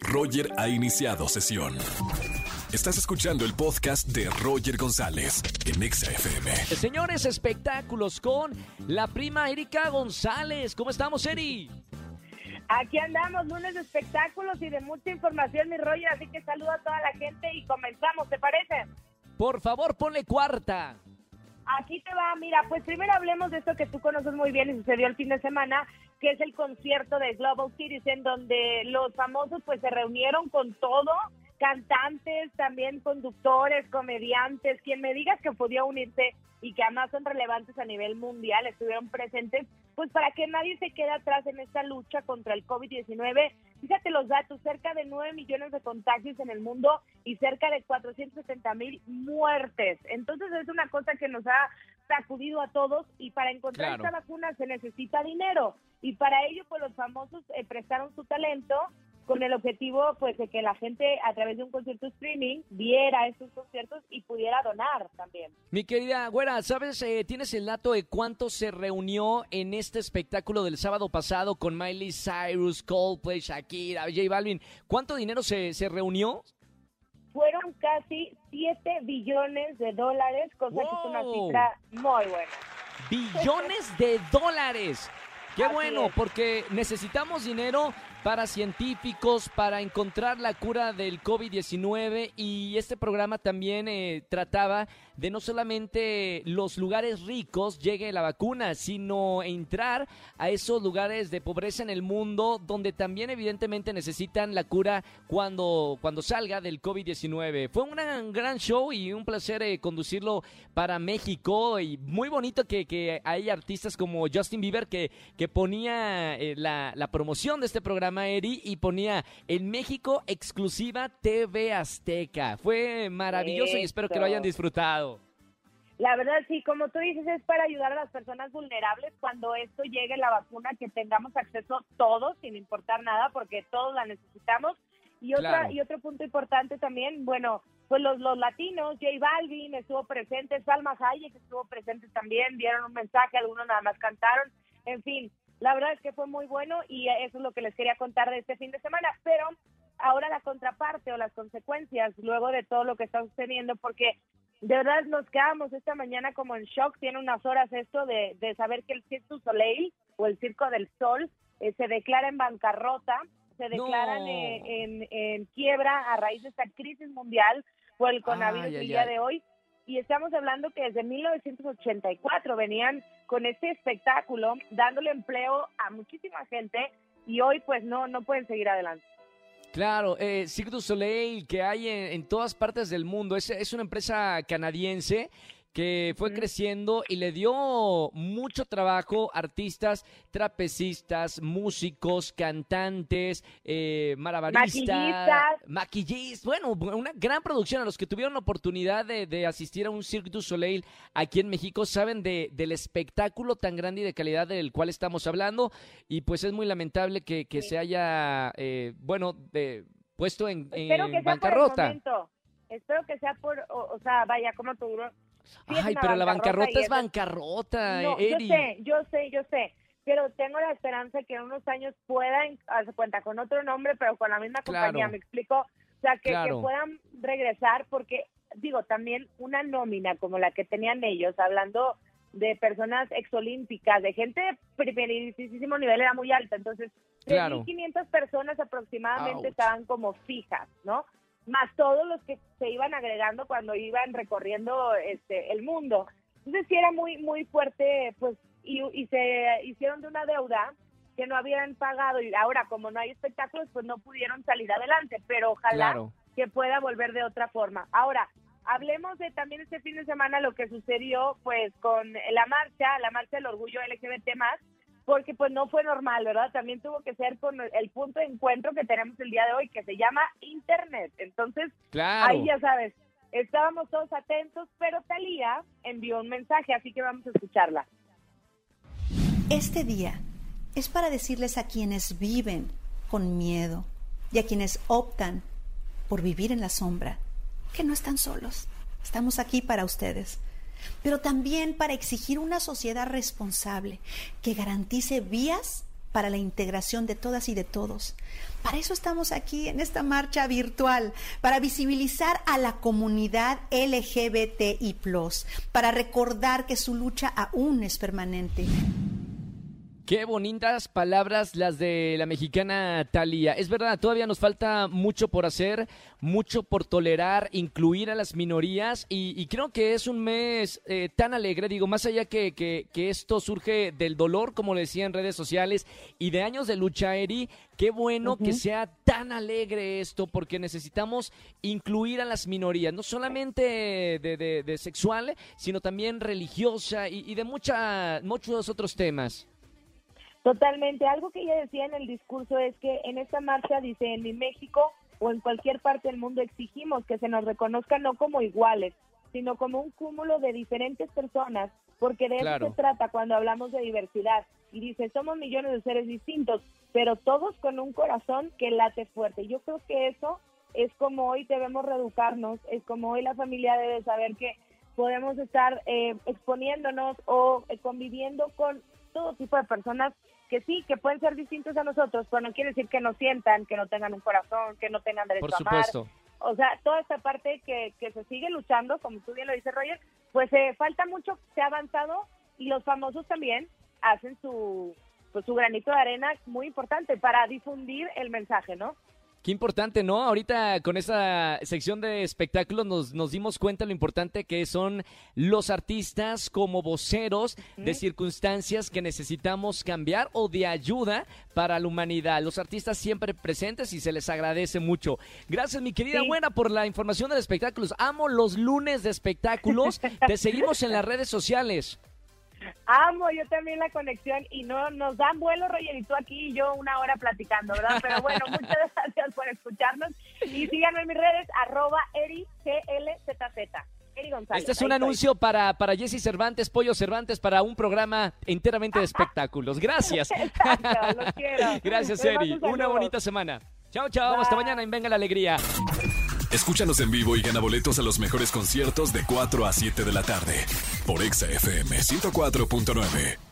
Roger ha iniciado sesión. Estás escuchando el podcast de Roger González en Exa FM. Señores, espectáculos con la prima Erika González. ¿Cómo estamos, Eri? Aquí andamos, lunes de espectáculos y de mucha información, mi Roger, así que saludo a toda la gente y comenzamos, ¿te parece? Por favor, ponle cuarta. Aquí te va, mira, pues primero hablemos de esto que tú conoces muy bien y sucedió el fin de semana, que es el concierto de Global Cities, en donde los famosos pues se reunieron con todo, cantantes, también conductores, comediantes, quien me digas que podía unirse y que además son relevantes a nivel mundial, estuvieron presentes, pues para que nadie se quede atrás en esta lucha contra el COVID-19. Fíjate los datos, cerca de 9 millones de contagios en el mundo y cerca de 470 mil muertes. Entonces es una cosa que nos ha sacudido a todos y para encontrar esta vacuna se necesita dinero y para ello pues los famosos eh, prestaron su talento con el objetivo pues de que la gente a través de un concierto streaming viera estos conciertos y pudiera donar también. Mi querida Güera, ¿sabes? Eh, ¿Tienes el dato de cuánto se reunió en este espectáculo del sábado pasado con Miley Cyrus, Coldplay, Shakira, J Balvin? ¿Cuánto dinero se, se reunió? Fueron casi 7 billones de dólares, cosa que es una cifra muy buena. Billones de dólares. Qué bueno, porque necesitamos dinero para científicos, para encontrar la cura del COVID-19 y este programa también eh, trataba de no solamente los lugares ricos llegue la vacuna, sino entrar a esos lugares de pobreza en el mundo donde también evidentemente necesitan la cura cuando, cuando salga del COVID-19. Fue un gran, show y un placer eh, conducirlo para México y muy bonito que, que hay artistas como Justin Bieber que, que ponía eh, la, la promoción de este programa Eri, y ponía en México exclusiva TV Azteca. Fue maravilloso y espero que lo hayan disfrutado. La verdad, sí, como tú dices, es para ayudar a las personas vulnerables cuando esto llegue la vacuna, que tengamos acceso todos, sin importar nada, porque todos la necesitamos. Y, otra, y otro punto importante también, bueno, pues los, los latinos, J Balvin estuvo presente, Salma Hayek estuvo presente también, dieron un mensaje, algunos nada más cantaron, en fin, la verdad es que fue muy bueno y eso es lo que les quería contar de este fin de semana, pero ahora la contraparte o las consecuencias luego de todo lo que está sucediendo, porque de verdad nos quedamos esta mañana como en shock, tiene unas horas esto de, saber que el Cirque du Soleil o el Circo del Sol eh, se declara en bancarrota, se declaran en, en, quiebra a raíz de esta crisis mundial por el coronavirus el día de hoy y estamos hablando que desde 1984 venían con este espectáculo dándole empleo a muchísima gente y hoy pues no no pueden seguir adelante. Claro, eh, Cirque du Soleil que hay en, todas partes del mundo es, es una empresa canadiense que fue creciendo y le dio mucho trabajo artistas, trapecistas, músicos, cantantes, eh, malabaristas, maquillistas. Bueno, una gran producción. A los que tuvieron la oportunidad de, asistir a un Cirque du Soleil aquí en México saben de, del espectáculo tan grande y de calidad del cual estamos hablando. Y pues es muy lamentable que, se haya, eh, bueno, puesto en, bancarrota. Espero que sea por, o, sea, vaya, como tú Ay, pero la bancarrota es bancarrota, no, Yo sé, yo sé, yo sé. Pero tengo la esperanza que en unos años puedan, hacer cuenta, con otro nombre, pero con la misma compañía, ¿me explico? O sea, que, puedan regresar, porque, digo, también una nómina como la que tenían ellos, hablando de personas exolímpicas, de gente de primerísimo nivel, era muy alta. Entonces, claro. 3.500 personas aproximadamente estaban como fijas, ¿no? Más todos los que se iban agregando cuando iban recorriendo este el mundo. Entonces sí era muy muy fuerte, pues y, y se hicieron de una deuda que no habían pagado y ahora como no hay espectáculos pues no pudieron salir adelante, pero ojalá que pueda volver de otra forma. Ahora, hablemos de también este fin de semana lo que sucedió pues con la marcha, la marcha del orgullo LGBT más, porque pues no fue normal, ¿verdad? También tuvo que ser con el punto de encuentro que tenemos el día de hoy, que se llama Internet. Entonces, ahí ya sabes, estábamos todos atentos, pero Talía envió un mensaje, así que vamos a escucharla. Este día es para decirles a quienes viven con miedo y a quienes optan por vivir en la sombra que no están solos. Estamos aquí para ustedes pero también para exigir una sociedad responsable que garantice vías para la integración de todas y de todos. Para eso estamos aquí en esta marcha virtual, para visibilizar a la comunidad LGBTI, para recordar que su lucha aún es permanente. Qué bonitas palabras las de la mexicana Talía. Es verdad, todavía nos falta mucho por hacer, mucho por tolerar, incluir a las minorías y, creo que es un mes eh, tan alegre, digo, más allá que, que, esto surge del dolor, como le decía en redes sociales, y de años de lucha, Eri, qué bueno que sea tan alegre esto porque necesitamos incluir a las minorías, no solamente de, sexual, sino también religiosa y, y de mucha, muchos otros temas. Totalmente. Algo que ella decía en el discurso es que en esta marcha, dice, en México o en cualquier parte del mundo exigimos que se nos reconozca no como iguales, sino como un cúmulo de diferentes personas, porque de eso se trata cuando hablamos de diversidad. Y dice, somos millones de seres distintos, pero todos con un corazón que late fuerte. Yo creo que eso es como hoy debemos reeducarnos, es como hoy la familia debe saber que podemos estar eh, exponiéndonos o eh, conviviendo con todo tipo de personas que sí, que pueden ser distintos a nosotros, pero no quiere decir que no sientan, que no tengan un corazón, que no tengan derecho a amar. O sea, toda esta parte que, que se sigue luchando, como tú bien lo dices, Roger, pues eh, falta mucho, se ha avanzado y los famosos también hacen su, pues, su granito de arena muy importante para difundir el mensaje, ¿no? Qué importante, ¿no? Ahorita con esa sección de espectáculos nos, nos dimos cuenta lo importante que son los artistas como voceros de circunstancias que necesitamos cambiar o de ayuda para la humanidad. Los artistas siempre presentes y se les agradece mucho. Gracias, mi querida buena, por la información de espectáculos. Amo los lunes de espectáculos. Te seguimos en las redes sociales. Amo yo también la conexión y no nos dan vuelo, Roger, y tú aquí y yo una hora platicando, ¿verdad? Pero bueno, muchas gracias por escucharnos y síganme en mis redes, arroba eriglzz. Eri González. Este es un anuncio para, para Jesse Cervantes, Pollo Cervantes, para un programa enteramente de espectáculos. Gracias. Exacto, los quiero. Gracias, Eri. Una bonita semana. Chao, chao. Hasta mañana en Venga la Alegría. Escúchanos en vivo y gana boletos a los mejores conciertos de 4 a 7 de la tarde por Exa FM 104.9.